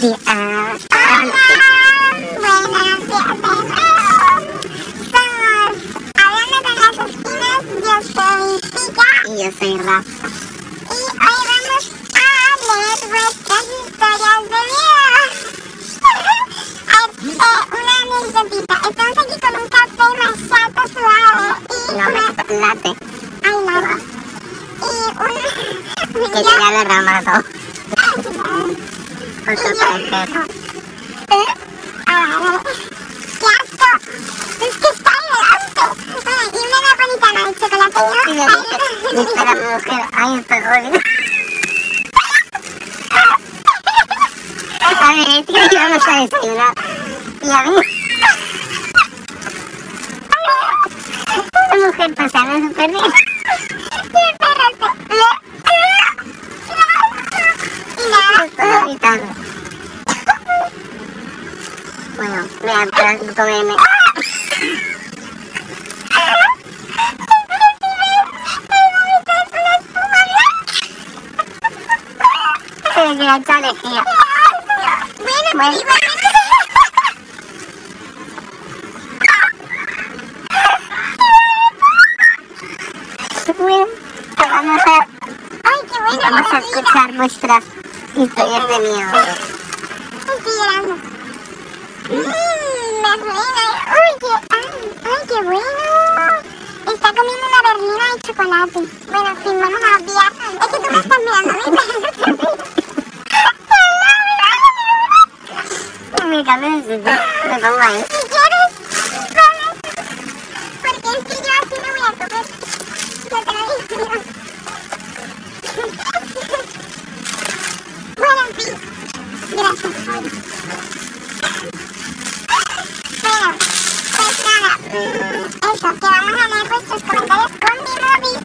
Ah, Hablando con las esquinas, yo soy Chica y yo soy Raf. y hoy vamos a leer vuestras historias de. Eh, una anécdotita. Estamos aquí con un café masato suave y No, una... me late. Ay, nada. Y un... Que ya derramado. Por. Eh, ah, vale. ¡Qué asco! Es que está. Ay, Y chocolate espera, mujer, ay, estoy jodido. A ver, íbamos a. Y a mí... Esta mujer pasando súper bien. Nada. Gritando. Bueno, voy a entrar a comerme. Bueno, Bueno. Bueno, vamos a, Ay, qué bueno. vamos a mira. escuchar vuestras historias de miedo. Mmm, berlina. Uy, qué, ay, qué bueno. Está comiendo una berlina de chocolate. Bueno, en fin, vamos a obviar. Es que tú me estás mirando a mí. Me cambio de sitio. Me pongo ahí. Si quieres, vamos. Porque es que yo así no voy a comer. Yo te lo digo. Bueno, en fin. Gracias. Bueno, pues nada. Eso, que vamos a leer vuestros comentarios con mi móvil.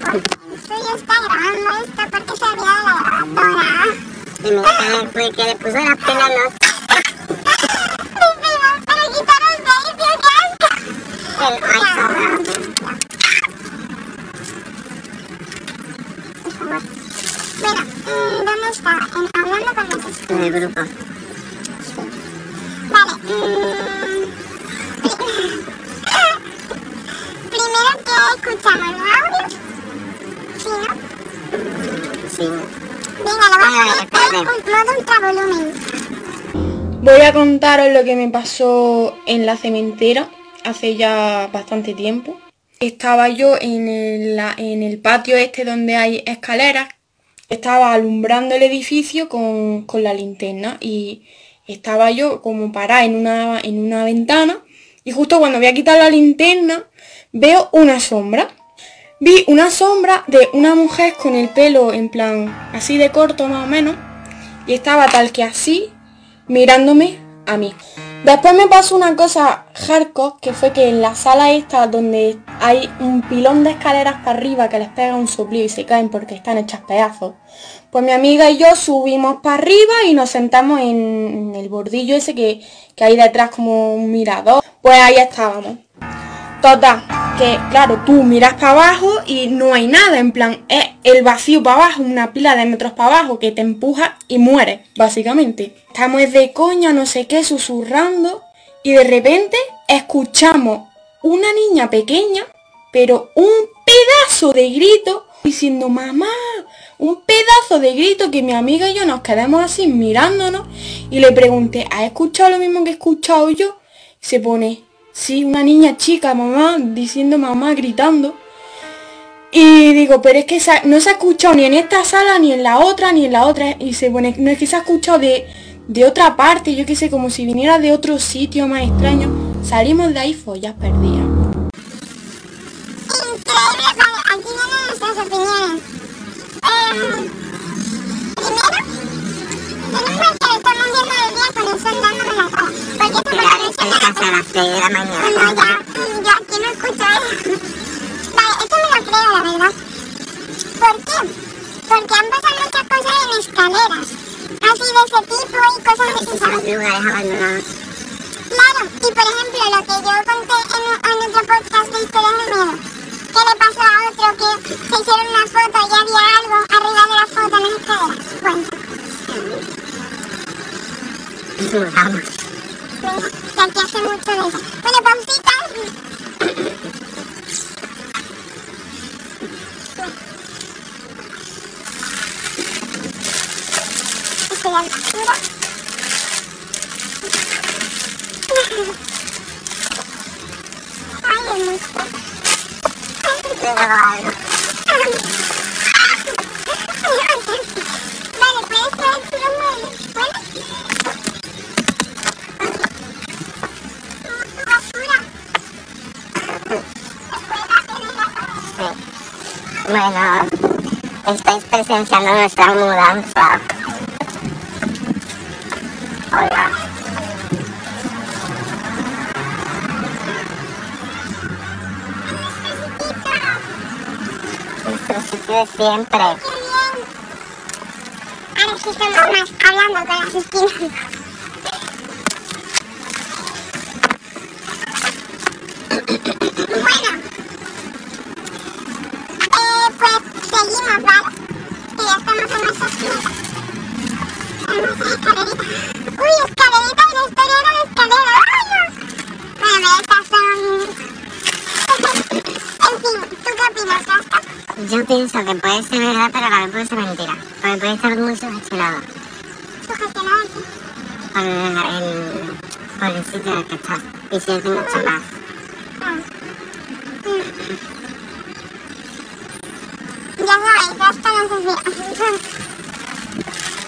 Porque el suyo está grabando esto porque se de la grabadora. Y mira que le, puso las penas, ¿no? Pero quitaros de ahí. El Bueno, mm, ¿dónde estaba? En hablando con los. En el grupo. Voy a contaros lo que me pasó en la cementera hace ya bastante tiempo. Estaba yo en el, patio este donde hay escaleras. Estaba alumbrando el edificio con, con la linterna y estaba yo como parada en una, en una ventana y justo cuando voy a quitar la linterna veo una sombra. Vi una sombra de una mujer con el pelo en plan así de corto más o menos y estaba tal que así mirándome a mí. Después me pasó una cosa hardcore, que fue que en la sala esta donde hay un pilón de escaleras para arriba que les pega un soplido y se caen porque están hechas pedazos, pues mi amiga y yo subimos para arriba y nos sentamos en el bordillo ese que, que hay detrás como un mirador. Pues ahí estábamos. Total, que claro, tú miras para abajo y no hay nada, en plan, es el vacío para abajo, una pila de metros para abajo que te empuja y mueres, básicamente. Estamos de coña, no sé qué, susurrando y de repente escuchamos una niña pequeña, pero un pedazo de grito diciendo mamá, un pedazo de grito que mi amiga y yo nos quedamos así mirándonos y le pregunté, ¿has escuchado lo mismo que he escuchado yo? Se pone, sí, una niña chica, mamá, diciendo mamá, gritando. Y digo, pero es que no se ha escuchado ni en esta sala, ni en la otra, ni en la otra. Y se pone, no es que se ha escuchado de, de otra parte, yo qué sé, como si viniera de otro sitio más extraño. Salimos de ahí follas perdidas. Aquí estamos viendo el día dándome la cara. Porque esto por la noche En me casa a las 6 de la mañana. No, ya, yo aquí no escucho eso. Vale, esto me lo creo, la verdad. ¿Por qué? Porque han pasado muchas cosas en escaleras. Así de ese tipo y cosas abandonados. Claro, y por ejemplo, lo que yo conté en, en otro podcast de historias de miedo, que le pasó a otro que se hicieron una foto y había algo arriba de la foto en las escaleras. Bueno, Venga, que hace mucho de eso. Bueno. Vale, puedes traer tú los muebles, ¿vale? Tu basura. Sí. Bueno, estáis presenciando nuestra mudanza. Hola. Nuestro sitio de siempre. Ahora sí somos más hablando con las esquinas. Seguimos, ¿vale? Que ya estamos en nuestra esquina. Tenemos una escalerita. ¡Uy, escalerita! Y la historia de escalera. ¡Ay, no! Bueno, estas son... en fin, ¿tú qué opinas, Rasta? Yo pienso que puede ser verdad, pero también puede ser mentira. Porque puede estar muy sugestionado Sugestionado, sí. por el, por el sitio en el que estás. Y si es de mucha paz. Ya no si...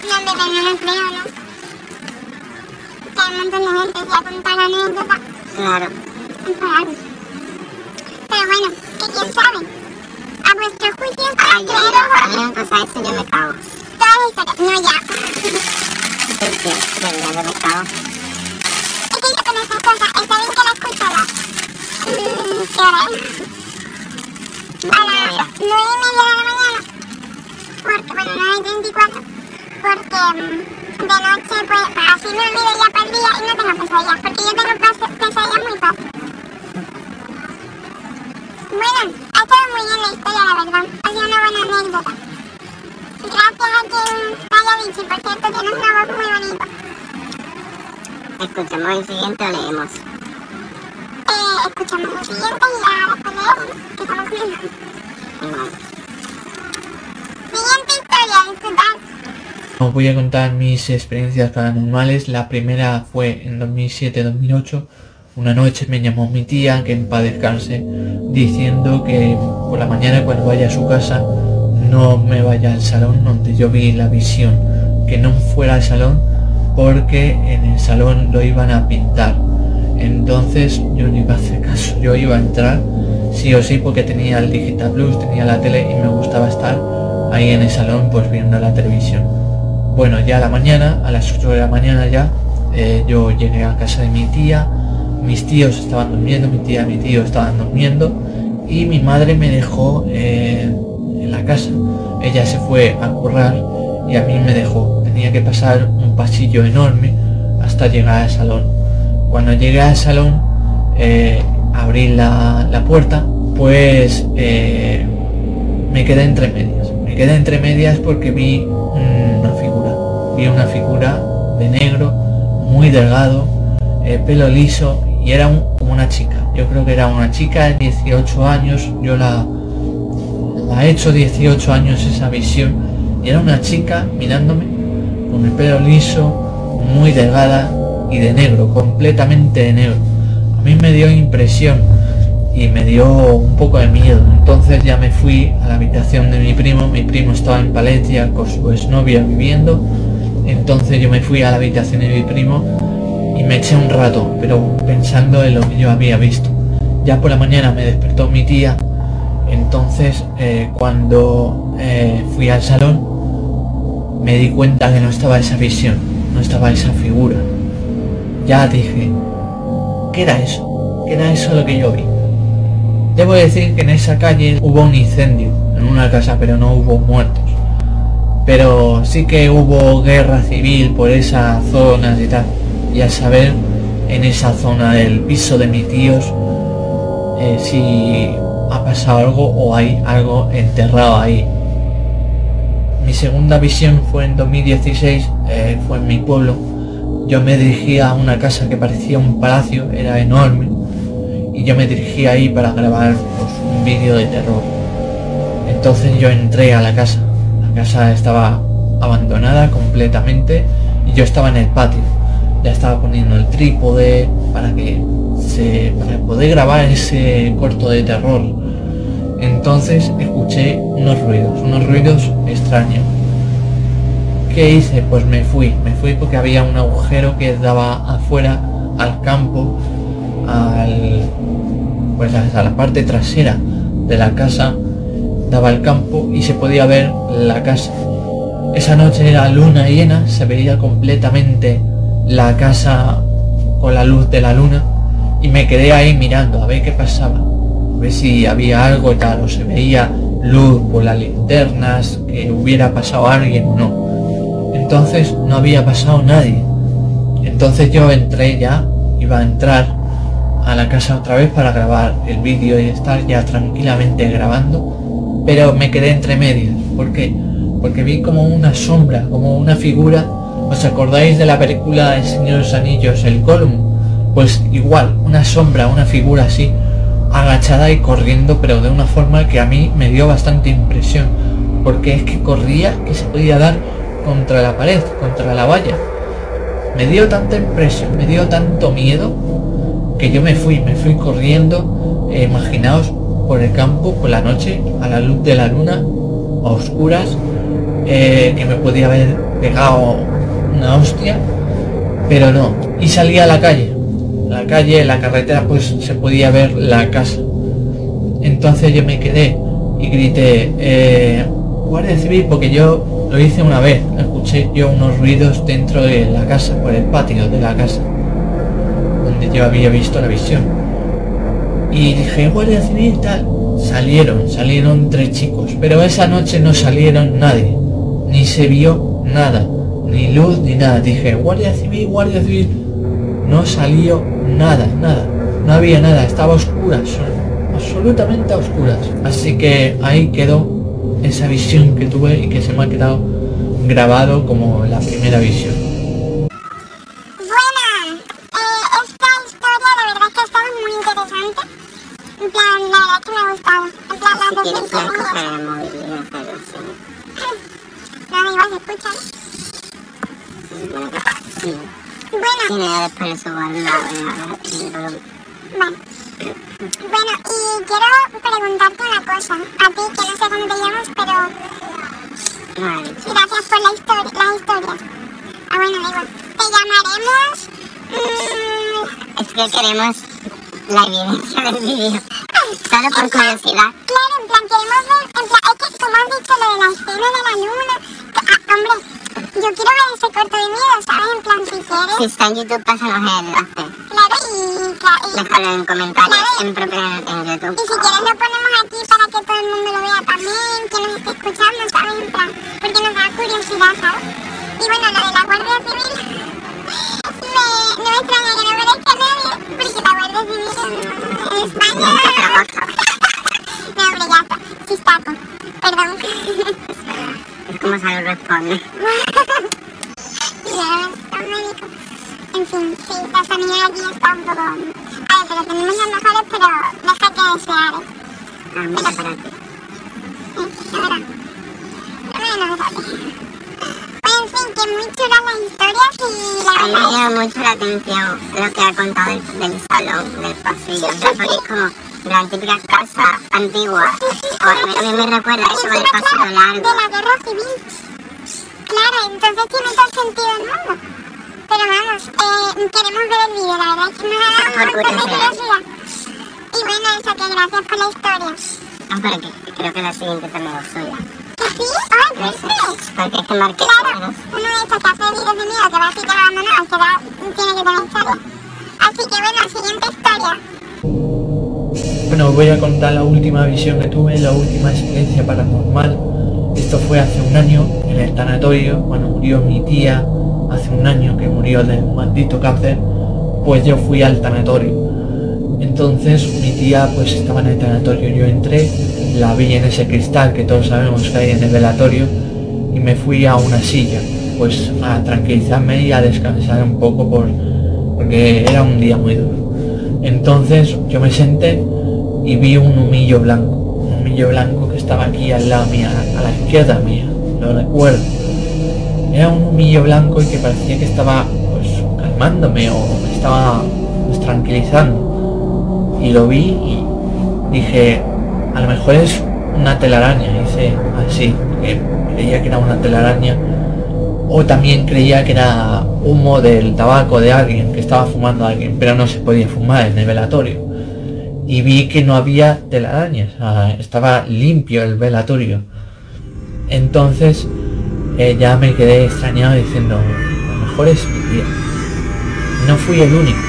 Donde tengan empleo, ¿no? Que hay un montón de gente que anécdota Claro. Pero bueno, que quién sabe. A vuestro juicio, Ay, yo, me pasa eso, yo me cago. toda la historia. No, ya. Sí, de verdad, yo me cago. Yo con esas cosas, está que las... mm, ¿Qué es? A 2024 porque mm, de noche pues así me olvido ya para el día y no tengo pesadillas porque yo tengo pesadillas muy fácil. Bueno, ha estado muy bien la historia la verdad, ha sido una buena anécdota. Gracias a quien haya dicho, por cierto tienes una voz muy bonita. Escuchamos el siguiente o leemos. Eh, escuchamos el siguiente y ya después leemos, que estamos comiendo. Bueno. Os voy a contar mis experiencias paranormales. La primera fue en 2007-2008. Una noche me llamó mi tía, que en paz descanse, diciendo que por la mañana cuando vaya a su casa no me vaya al salón donde yo vi la visión. Que no fuera al salón porque en el salón lo iban a pintar. Entonces yo no iba a hacer caso. Yo iba a entrar sí o sí porque tenía el Digital Plus, tenía la tele y me gustaba estar ahí en el salón pues viendo la televisión. Bueno, ya a la mañana, a las 8 de la mañana ya, eh, yo llegué a casa de mi tía, mis tíos estaban durmiendo, mi tía y mi tío estaban durmiendo y mi madre me dejó eh, en la casa. Ella se fue a currar y a mí me dejó. Tenía que pasar un pasillo enorme hasta llegar al salón. Cuando llegué al salón, eh, abrí la, la puerta, pues eh, me quedé entre medias. Quedé entre medias porque vi una figura. Vi una figura de negro, muy delgado, eh, pelo liso y era como una chica. Yo creo que era una chica de 18 años. Yo la, la he hecho 18 años esa visión y era una chica mirándome con el pelo liso, muy delgada y de negro, completamente de negro. A mí me dio impresión y me dio un poco de miedo. Entonces ya me fui a la habitación de mi primo. Mi primo estaba en Palencia con su exnovia viviendo. Entonces yo me fui a la habitación de mi primo y me eché un rato, pero pensando en lo que yo había visto. Ya por la mañana me despertó mi tía. Entonces eh, cuando eh, fui al salón me di cuenta que no estaba esa visión, no estaba esa figura. Ya dije, ¿qué era eso? ¿Qué era eso lo que yo vi? Debo decir que en esa calle hubo un incendio en una casa, pero no hubo muertos. Pero sí que hubo guerra civil por esas zonas y tal. Y al saber en esa zona del piso de mis tíos eh, si ha pasado algo o hay algo enterrado ahí. Mi segunda visión fue en 2016, eh, fue en mi pueblo. yo me dirigía a una casa que parecía un palacio, era enorme, y yo me dirigía ahí para grabar pues, un vídeo de terror. Entonces yo entré a la casa. La casa estaba abandonada completamente y yo estaba en el patio. Ya estaba poniendo el trípode para que se para poder grabar ese corto de terror. Entonces escuché unos ruidos, unos ruidos extraños. ¿Qué hice? Pues me fui, me fui porque había un agujero que daba afuera al campo, al pues a la parte trasera de la casa daba al campo y se podía ver la casa. Esa noche era luna llena, se veía completamente la casa con la luz de la luna y me quedé ahí mirando a ver qué pasaba, a ver si había algo tal, o se veía luz por las linternas, que hubiera pasado alguien o no. Entonces no había pasado nadie. Entonces yo entré ya, iba a entrar a la casa otra vez para grabar el vídeo y estar ya tranquilamente grabando, pero me quedé entre medias. ¿Por qué? Porque vi como una sombra, como una figura. ¿Os acordáis de la película El Señor de los Anillos, el Column? Pues igual, una sombra, una figura así, agachada y corriendo, pero de una forma que a mí me dio bastante impresión. Porque es que corría que se podía dar contra la pared, contra la valla. Me dio tanta impresión, me dio tanto miedo que yo me fui, me fui corriendo, eh, imaginaos, por el campo, por la noche, a la luz de la luna, a oscuras, eh, que me podía haber pegado una hostia, pero no. Y salí a la calle. La calle, la carretera, pues se podía ver la casa. Entonces yo me quedé y grité, eh, Guardia Civil, porque yo lo hice una vez. Escuché yo unos ruidos dentro de la casa, por el patio de la casa yo había visto la visión. Y dije, Guardia Civil tal. Salieron, salieron tres chicos, pero esa noche no salieron nadie, ni se vio nada, ni luz ni nada. Dije, Guardia Civil, Guardia Civil. No salió nada, nada, no había nada, estaba oscura, absolutamente a oscuras. Así que ahí quedó esa visión que tuve y que se me ha quedado grabado como la primera visión. Bueno, y quiero preguntarte una cosa. A ti, que no sé cómo te llamas, pero... Gracias por la historia, la historia. Ah, bueno, digo, te llamaremos... Mm, es que queremos la evidencia del vídeo. Solo por curiosidad. Claro, en plan, queremos ver... En plan, es que como has dicho lo de la escena de la luna... Ah, hombre, yo quiero ver ese corto de miedo, ¿sabes? En plan, si quieres... Si está en YouTube, pásanos el enlace. Claro, y... Claro, y Déjalo en comentarios en propio en, YouTube. Y si quieres lo ponemos aquí para que todo el mundo lo vea también, que nos esté escuchando, ¿sabes? En plan, porque nos da curiosidad, ¿sabes? Y bueno, lo de la Guardia Civil... me, no me extraña que no merezca nadie, porque la Guardia Civil en, en España... no, hombre, ya está. Chistaco. Perdón. Es como salud responde. En fin, sí, la familia aquí está un poco... A ver, pero tenemos los mejores, pero deja que desear, ¿eh? Ah, mira para ti. Sí, la verdad. Bueno, pues, en fin, que muy chulas las historias y la A mí me verdad... llama mucho la atención lo que ha contado del, del salón, del pasillo. O sea, porque es como la típica casa antigua. A mí, a mí me recuerda eso del pasillo largo. De la guerra civil. Claro, entonces tiene todo el sentido del mundo. Pero vamos, eh, queremos ver el vídeo, la verdad es que nos ha dado un montón de curiosidad. Y bueno, eso, que gracias por la historia. Ah, pero que, creo que la siguiente también es suya. ¿Que sí? ¡Ay, qué porque es que marqué Claro, uno de estos que hace vídeos de miedo que va así que va abandonado, que va, tiene que tener historia. Así que bueno, siguiente historia. Bueno, voy a contar la última visión que tuve, la última experiencia paranormal. Esto fue hace un año en el tanatorio, cuando murió mi tía, hace un año que murió de maldito cáncer, pues yo fui al tanatorio. Entonces mi tía pues estaba en el tanatorio, yo entré, la vi en ese cristal que todos sabemos que hay en el velatorio y me fui a una silla. pues a tranquilizarme y a descansar un poco por, porque era un día muy duro. Entonces yo me senté y vi un humillo blanco, un humillo blanco que estaba aquí al lado mía, a la izquierda mía, lo recuerdo. Era un humillo blanco y que parecía que estaba pues calmándome o me estaba pues, tranquilizando. Y lo vi y dije, a lo mejor es una telaraña, hice así, que creía que era una telaraña. O también creía que era humo del tabaco de alguien, que estaba fumando a alguien, pero no se podía fumar en el velatorio. Y vi que no había telarañas, estaba limpio el velatorio. Entonces eh, ya me quedé extrañado diciendo, a lo mejor es mi tía. No fui el único.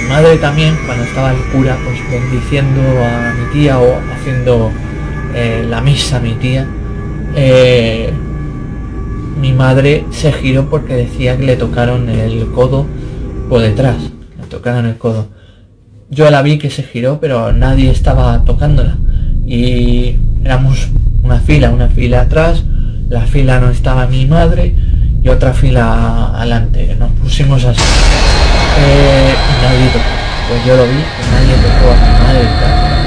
Mi madre también, cuando estaba el cura, pues bendiciendo a mi tía o haciendo eh, la misa a mi tía, eh, mi madre se giró porque decía que le tocaron el codo por detrás. Le tocaron el codo. Yo la vi que se giró, pero nadie estaba tocándola. Y éramos una fila, una fila atrás, la fila no estaba mi madre y otra fila adelante. Nos pusimos así. Eh, y nadie tocó. Pues yo lo vi, nadie tocó a mi madre.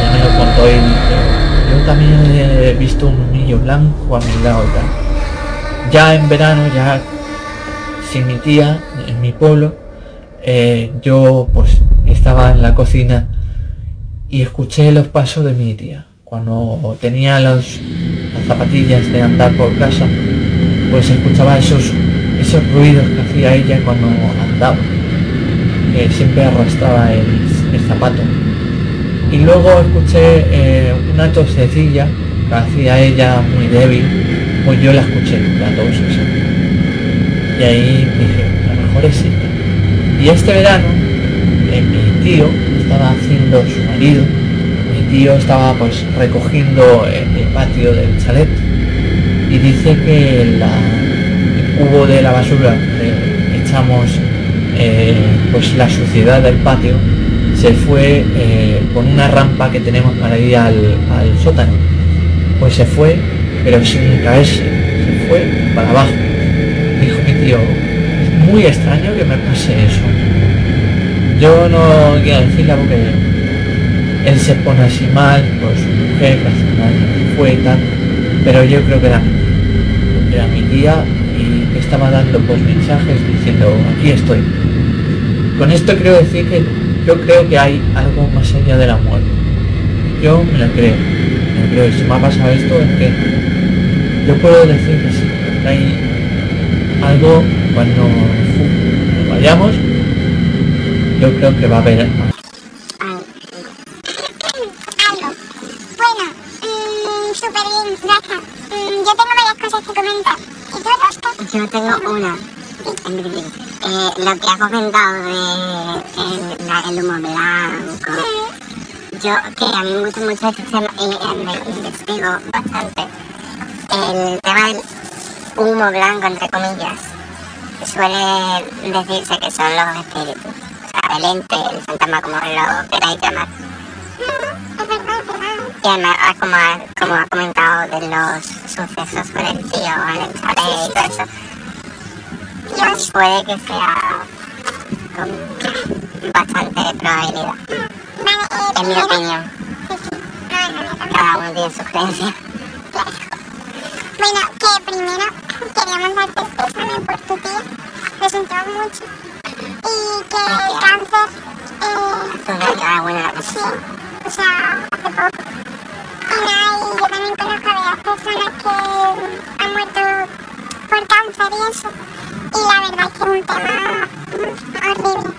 Ya me lo contó y yo también he visto un niño blanco a mi lado Ya en verano, ya sin mi tía, en mi pueblo, eh, yo pues estaba en la cocina y escuché los pasos de mi tía. Cuando tenía los, las zapatillas de andar por casa, pues escuchaba esos, esos ruidos que hacía ella cuando andaba, siempre arrastraba el, zapato. Y luego escuché eh, una tosecilla que hacía ella muy débil, pues yo la escuché, la tos Y ahí dije, a lo mejor es. Y este verano, eh, mi tío estaba haciendo su marido, tío estaba pues recogiendo el patio del chalet. Y dice que el cubo de la basura que echamos eh, pues la suciedad del patio se fue eh, con una rampa que tenemos para ir al, sótano. Pues se fue pero sin caerse. Se fue para abajo. Dijo mi tío muy extraño que me pase eso yo no quiero decirla porque él se pone así mal por su mujer, que hace fue tal, pero yo creo que era, era mi tía y estaba dando pues mensajes diciendo aquí estoy. Con esto quiero decir que yo creo que hay algo más allá de la muerte. Yo me lo creo, me lo creo. Y si me ha pasado esto es que yo puedo decir que sí, que hay algo cuando vayamos, yo creo que va a haber Yo tengo una. Eh, lo que ha comentado de el, humo blanco. Yo, que a mí me gusta mucho este tema y me investigo bastante. El tema del humo blanco, entre comillas, suele decirse que son los espíritus. O sea, el ente, el fantasma, como lo queráis llamar. Y además, como, como ha comentado de los sucesos con el tío el chalet y todo eso, pues puede que sea con bastante probabilidad. En mi opinión. Cada uno tiene su creencia. Bueno, que primero queríamos darte pésame por tu tía. Lo sentimos mucho. Y que el cáncer... Eh, ah, bueno, la sí, o sea, hace poco. Y nada, y yo también conozco a varias personas que han muerto por cáncer y eso y la verdad es que es un tema horrible.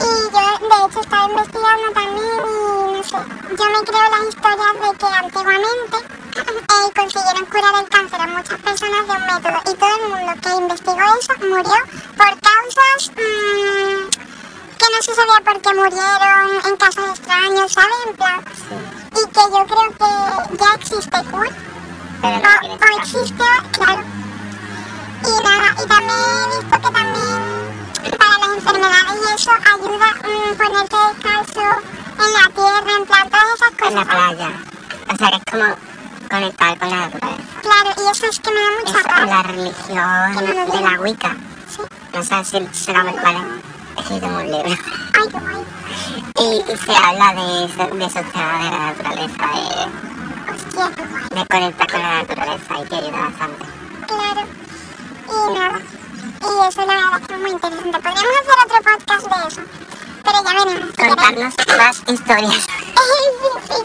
y yo de hecho estaba investigando también y no sé, yo me creo las historias de que antiguamente eh, consiguieron curar el cáncer a muchas personas de un método y todo el mundo que investigó eso murió por causas mmm, que no se sabía por qué murieron en casos extraños, ¿sabes? En plan, y que yo creo que ya existe cura. O, o existe, claro, y nada, y también he visto que también para las enfermedades y eso ayuda mmm, ponerte descalzo en la tierra, en plan, todas esas cosas. En la playa. O sea que es como conectar con la naturaleza. Claro, y eso es que me da mucha Es rabia. la religión de la Wicca. Sí. No sé si se lo cuál es. Es un libro. Ay, qué guay. Y, y se habla de, eso- de sociedad de la naturaleza, Hostia, qué guay. de, de conectar con la naturaleza y que ayuda bastante. Claro. Y nada. Y eso la verdad es que es muy interesante. Podríamos hacer otro podcast de eso. Pero ya queréis. Contarnos más historias. sí, sí.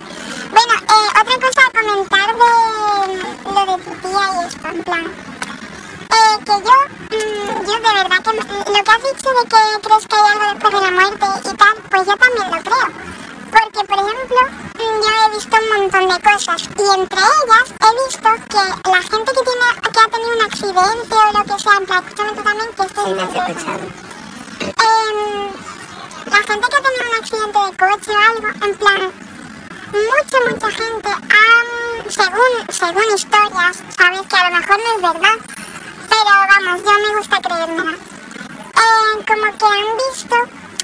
Bueno, eh, otra cosa a comentar de lo de tu tía y esto, en plan. Eh, que yo, mm, yo de verdad que me- lo que has dicho de que crees que hay algo después de la muerte y tal, pues yo también lo creo. Porque, por ejemplo, mm, yo he visto un montón de cosas y entre ellas he visto que la gente que, tiene, que ha tenido un accidente o lo que sea, en plan, escúchame tú también, que esto Sí, es la gente que ha tenido un accidente de coche o algo, en plan, mucha, mucha gente, han, según, según historias, sabes que a lo mejor no es verdad, pero vamos, yo me gusta creérmela. Eh, como que han visto,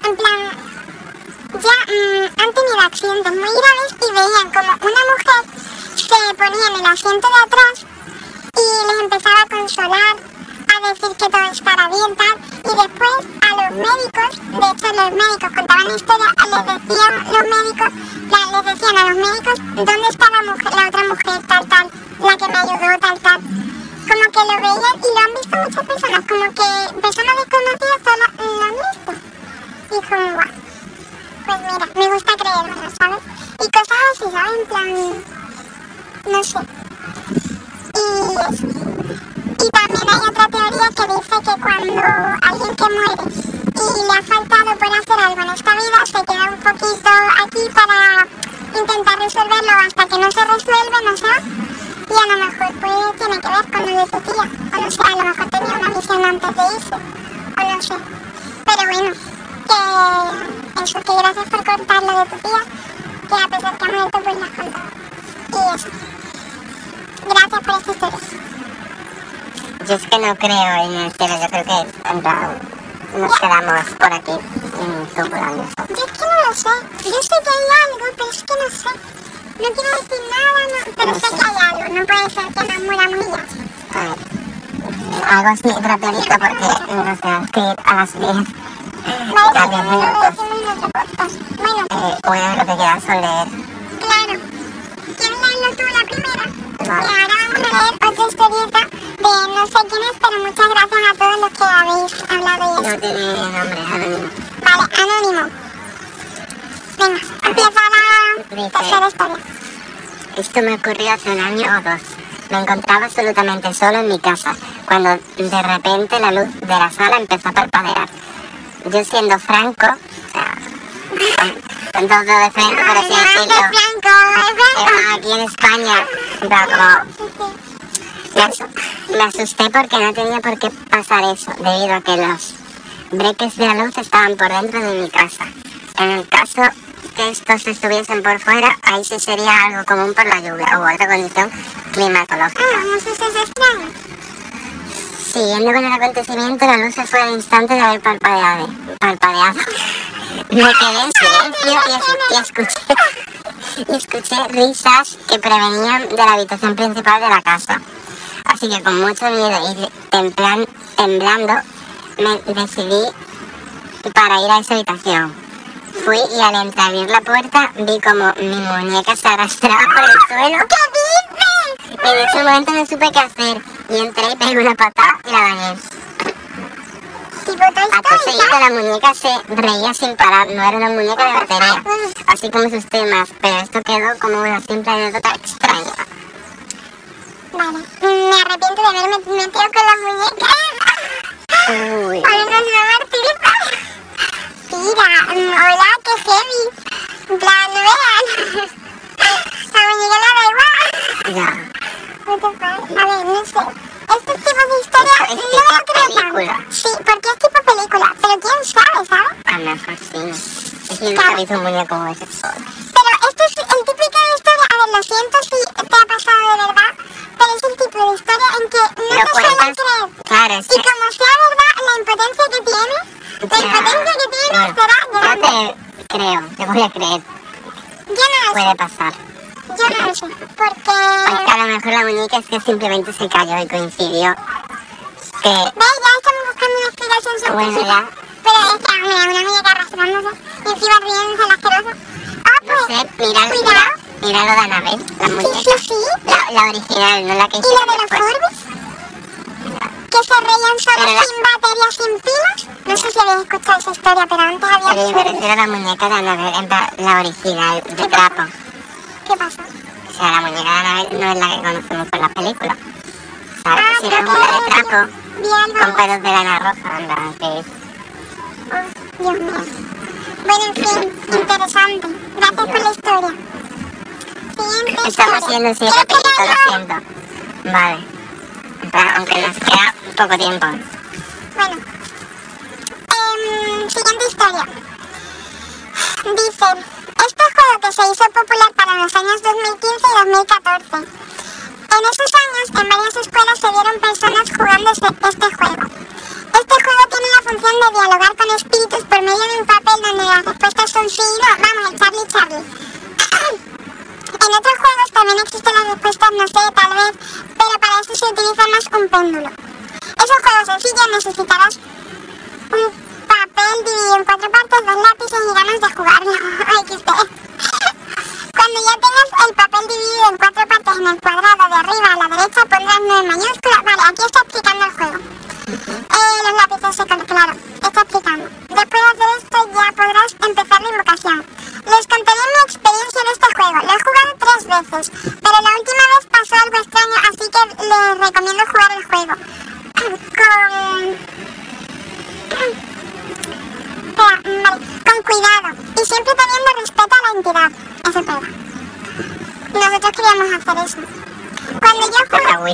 en plan, ya mm, han tenido accidentes muy graves y veían como una mujer se ponía en el asiento de atrás y les empezaba a consolar, decir que todo estará bien, tal. Y después a los médicos, de hecho los médicos contaban la historia, les decían los médicos, les decían a los médicos dónde está la mujer, la otra mujer, tal, tal, la que me ayudó, tal, tal. Como que lo veían y lo han visto muchas personas, como que personas desconocidas todo lo, lo han visto. Y como, guau. Pues mira, me gusta creérmelo, ¿sabes? Y cosas así, ¿sabes? En plan, no sé. Y eso. Hay otra teoría que dice que cuando alguien que muere y le ha faltado por hacer algo en esta vida, se queda un poquito aquí para intentar resolverlo hasta que no se resuelve, no sé. Y a lo mejor pues tiene que ver con lo de tu tía. O no sé, a lo mejor tenía una visión antes de irse. O no sé. Pero bueno, que eso, que gracias por contar lo de tu tía, que a pesar que ha muerto pues la has. Y eso. Gracias por esta historia. Yo es que no creo en el cielo, yo creo que en nos quedamos por aquí supurando eso. Yo es que no lo sé. Yo sé que hay algo, pero es que no sé. No quiero decir nada, no- pero sé que hay algo. No puede ser que nos muramos y ya. A ver. Algo así rapidito porque nos tenemos que ir a las 10. Vale, sí, 10 lo minutos. decimos en otro podcast. Bueno, Eh, bueno, lo que queda son leer. claro. ¿Quieres leerlo tú la primera? Y Vale. ahora vamos a leer otra historieta de no sé quién es, pero muchas gracias a todos los que habéis hablado y eso. No tiene nombre, anónimo. Vale, anónimo. Venga, empieza la tercera historia. Esto me ocurrió hace un año o dos. Me encontraba absolutamente solo en mi casa, cuando de repente la luz de la sala empezó a parpadear. Yo siendo franco, o sea, con, todo de frente, por así decirlo, aquí en España, como Me, asu- me asusté porque no tenía por qué pasar eso, debido a que los breques de la luz estaban por dentro de mi casa. En el caso que estos estuviesen por fuera, ahí sí sería algo común por la lluvia o otra condición climatológica. Ah, no sé si es extraño. Siguiendo con el acontecimiento, la luz se fue al instante de haber parpadeado. parpadeado. Me quedé en silencio y escuché, y escuché risas que prevenían de la habitación principal de la casa. Así que con mucho miedo y templan- temblando, me decidí para ir a esa habitación. Fui y al entreabrir la puerta vi como mi muñeca se arrastraba por el suelo. ¿Qué dices? En ese momento no supe qué hacer y entré y pegué una patada y la dañé. Acto Story, seguido la muñeca se reía sin parar, no era una muñeca de batería, así como sus temas, pero esto quedó como una simple anécdota extraña. Vale. Mm, Me arrepiento de haberme metido con las muñecas. Uy, Ahora nos va a martirizar. Mira, hola, qué heavy. Plan, no vean. La muñeca la da igual. ya. What the fuck? A ver, no sé. Estos tipos de historias Es no tipo lo creo película. Sí, porque es tipo película. Pero quién sabe, ¿sabes? A lo mejor sí. Es que nunca he visto un muñeco como ese. Pero esto es el típico de historia. A ver, lo siento si Lo creer. claro, es Y que... como sea verdad, la impotencia que tienes, la Ya. impotencia que tienes Bueno, será yo grande. te creo, te voy a creer, Yo no lo puede sé. pasar. Yo no lo sé, porque... Porque a lo mejor la muñeca es que simplemente se cayó y coincidió. Que, ¿Ves? Ya estamos buscando una explicación bueno, científica. ya, Pero es que, hombre, una muñeca arrastrándose y encima riéndose la asquerosa. Ah, no pues, sé, mira, mira, mira lo de Anabel, la Sí, muñeca. sí, sí. La, la original, no la que ¿Y lo hicieron de los. Furbies? Que se reían solo la- sin batería, sin pilas. No sé si habéis escuchado esa historia, pero antes había Pero yo me Furbies. refiero a la muñeca de Anabel, la original, de trapo. ¿Qué pasó? O sea, la muñeca de Anabel no es la que conocemos por la película. ¿Sabes? Ah, Si era creo una de trapo, con pelos de lana roja, anda, es... Oh, Dios mío. Bueno, en fin, interesante. Gracias por la historia. Siguiente Estamos historia. siendo así ¿Quieres que rapidito, lea lo siento. Vale. Aunque nos queda poco tiempo. Bueno. Em, siguiente historia. Dice, este juego que se hizo popular para los años 2015 y 2014. En esos años, en varias escuelas se vieron personas jugando este, juego. Este juego tiene la función de dialogar con espíritus por medio de un papel donde las respuestas son sí no. Vamos, el Charlie Charlie. En otros juegos también existen las respuestas no sé, tal vez, pero para esto se utiliza más un péndulo. Es un juego sencillo, necesitarás un papel dividido en cuatro partes, dos lápices y ganas de jugarlo. Cuando ya tengas el papel dividido en cuatro partes en el cuadrado de arriba a la derecha pondrás 9 mayúsculas. Vale, aquí está explicando el juego. Eh, los lápices secos, claro, está explicando. Después de hacer esto ya podrás empezar la invocación. Les contaré mi experiencia en este juego. Lo he jugado pero la última vez pasó algo extraño, así que les recomiendo jugar el juego. Con... Espera, vale, con cuidado y siempre teniendo respeto a la entidad. Eso es verdad. Nosotros queríamos hacer eso. Cuando yo jugué...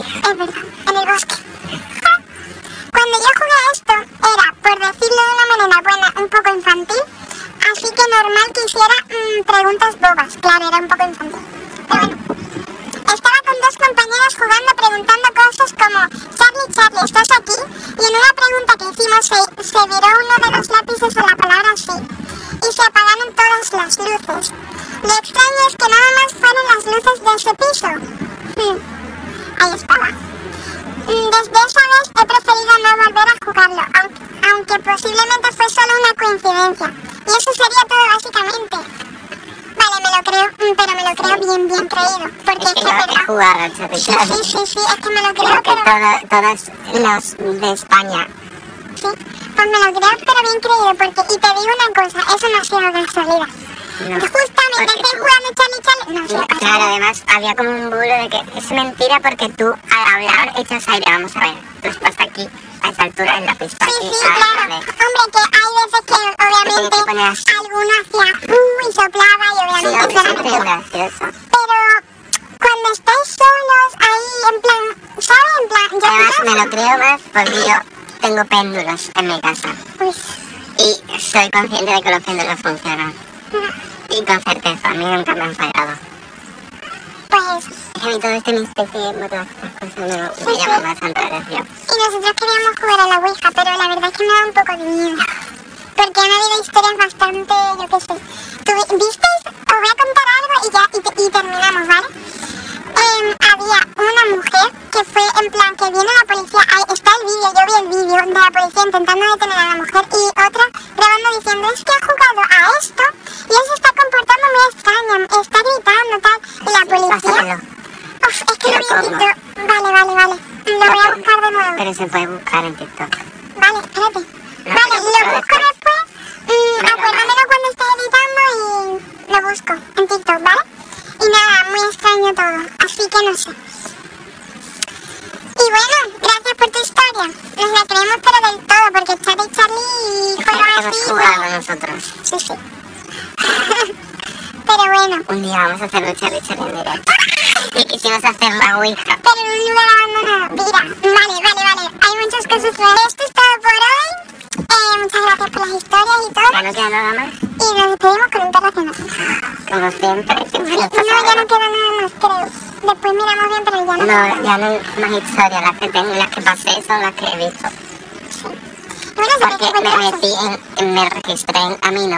lo creo bien, bien creído. Porque Es que es Sí, sí, sí, sí, es que me lo creo, Creo que pero... todos los de España Sí, pues me lo creo, pero bien creído, porque... Y te digo una cosa, eso no ha sido casualidad. no. Justamente estoy jugando Charlie Charlie... No, sí, No. Claro, además había como un bulo de que es mentira porque tú al hablar echas aire. Vamos a ver, tú estás aquí a esa altura en la pista. Sí, sí, claro. Hombre, que hay veces que obviamente que alguno hacía y soplaba y Sí, obviamente siempre es mentira. gracioso. Pero cuando estáis solos ahí, en plan, ¿sabes? En plan, yo Además me lo creo más porque yo tengo péndulos en mi casa Uy, y soy consciente de que los péndulos funcionan. Y con certeza, a mí nunca me han fallado. pues, A mí todo este y todas estas cosas me, me llaman bastante la atención. y nosotros queríamos jugar a la Ouija, pero la verdad es que me da un poco de miedo. Porque han habido historias bastante, yo qué sé. ¿Tú visteis? Os voy a contar algo y ya, y terminamos, ¿vale? Em, había una mujer que fue en plan que viene la policía, ahí está el vídeo, yo vi el vídeo de la policía intentando detener a la mujer y otra grabando diciendo es que ha jugado a esto y él se está comportando muy extraño, está gritando tal y la policía... Pásamelo. Uf, es que lo Pero vi en ¿cómo? TikTok. Vale, vale, vale. Lo voy a buscar de nuevo. Pero se puede buscar en TikTok. Vale, espérate. No, Vale, pero lo busca busco después. después. Mm, Venga, acuérdamelo cuando esté editando y lo busco en TikTok, ¿vale? Y nada, muy extraño todo. Así que no sé. Y bueno, gracias por tu historia. Nos la creemos pero del todo, porque Charlie Charlie juega Hemos así. jugado nosotros. Sí, sí. pero bueno, Un día vamos a hacer un Charlie Charlie en directo. Y quisimos hacer la Ouija. pero en un lugar abandonado. Mira, vale, vale, vale. Hay muchas cosas que Esto es todo por hoy. Eh, muchas gracias por las historias y todo. Ya no queda nada más. Y nos despedimos con un perro haciendo así. Como siempre, No, ya no queda nada más, creo. Después miramos bien, pero ya no. No, ya no hay más historias. Las que tengo, las que pasé son las que he visto. Bueno, se Porque me metí en, en- me registré en Amino.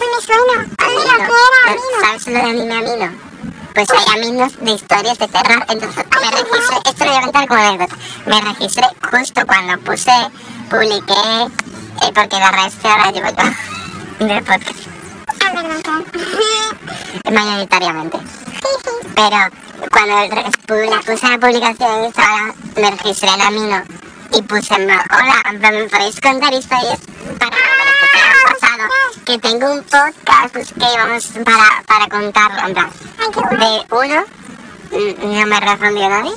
Uy, me suena. Mira, Amino. ¿qué era? Amino. ¿Sabes lo de anime Amino? pues hay amigos de historias de terror. Entonces me registré, esto lo voy a contar como anécdota. Me registré justo cuando puse, publiqué, eh, porque la red se ahora llevo yo de podcast, Ah, verdad, mayoritariamente. Pero cuando pu- puse la publicación en Instagram, me registré en Amino y puse, en hola, en ¿me podéis contar historias para, pasado? Que tengo un podcast pues, que vamos para, para contarlo, en plan, de uno, no me respondió nadie,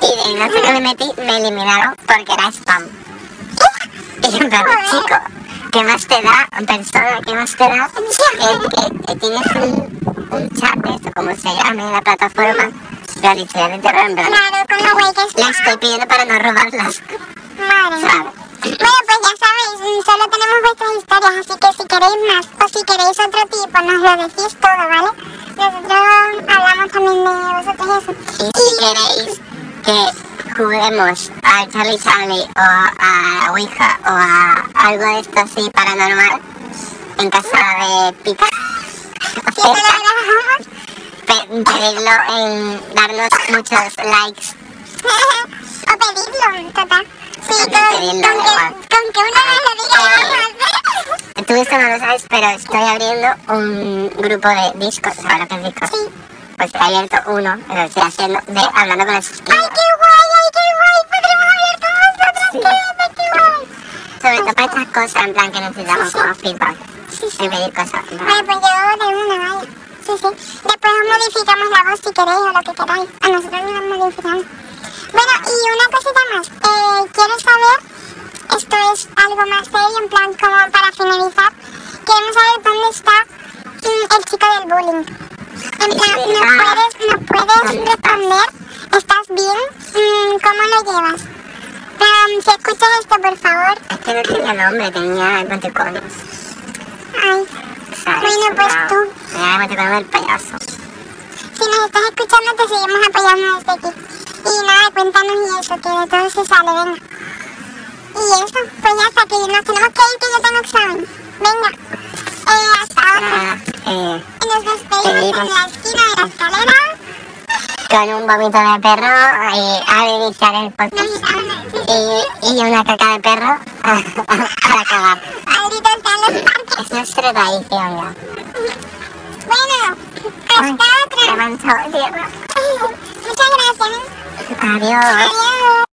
y de no sé qué me metí, me eliminaron porque era spam. Y en plan, chico, ¿qué más te da, persona, qué más te da que, que tienes un, un chat de esto, como se llame, la plataforma, la literalmente en plan, Claro, con lo guay que está. la estoy pidiendo para no robarlas, Madre. Bueno, pues ya sabéis, solo tenemos vuestras historias, así que si queréis más o si queréis otro tipo, nos lo decís todo, ¿vale? Nosotros hablamos también de vosotros eso. Y si queréis que juguemos a Charlie Charlie o a Ouija o a algo de esto así paranormal en casa de Pita, pe- pedirlo en darnos muchos likes. o pedirlo, total. Sí, con, pedirlo, con, que, con que uno nos lo diga. Tú esto no lo sabes, pero estoy abriendo un grupo de Discord, ¿sabes lo que es Discord? Sí. Pues he abierto uno, lo estoy haciendo, de hablando con los ¡Ay, suscriptores. qué guay, ay, qué guay! Podremos hablar con vosotros, Sí. qué guay. Sobre todo para estas cosas, en plan que necesitamos como feedback. Sí, sí. Y pedir cosas. plan. Vale, pues yo de una, vaya. Sí, sí. Después os modificamos la voz si queréis o lo que queráis. A nosotros nos la modificamos. Bueno, y una cosita más. Eh, quiero saber, esto es algo más serio, en plan como para finalizar. Queremos saber dónde está mm, el chico del bullying. En Es plan, ¿nos verdad. puedes, ¿nos puedes responder? ¿Estás bien? Mm, ¿Cómo lo llevas? Um, si escuchas esto, por favor. Es que no tenía nombre, tenía emoticonos. Ay, ¿sabes? Bueno, pues tú. Era emoticono del payaso. Si nos estás escuchando, te seguimos apoyando desde aquí. Y nada, cuéntanos y eso, que de todo se sale, venga. Y eso, pues ya está, que nos tenemos que ir, que yo tengo examen. Venga. Eh, hasta ahora. Eh, Y nos despedimos en la esquina de la escalera. con un vómito de perro y al iniciar el podcast. Y, y una caca de perro para cagar. Ahorita están los parques. Es nuestra tradición ya. Bueno, Ay, hasta se otra. el tierra. Muchas gracias. Adiós. Adiós.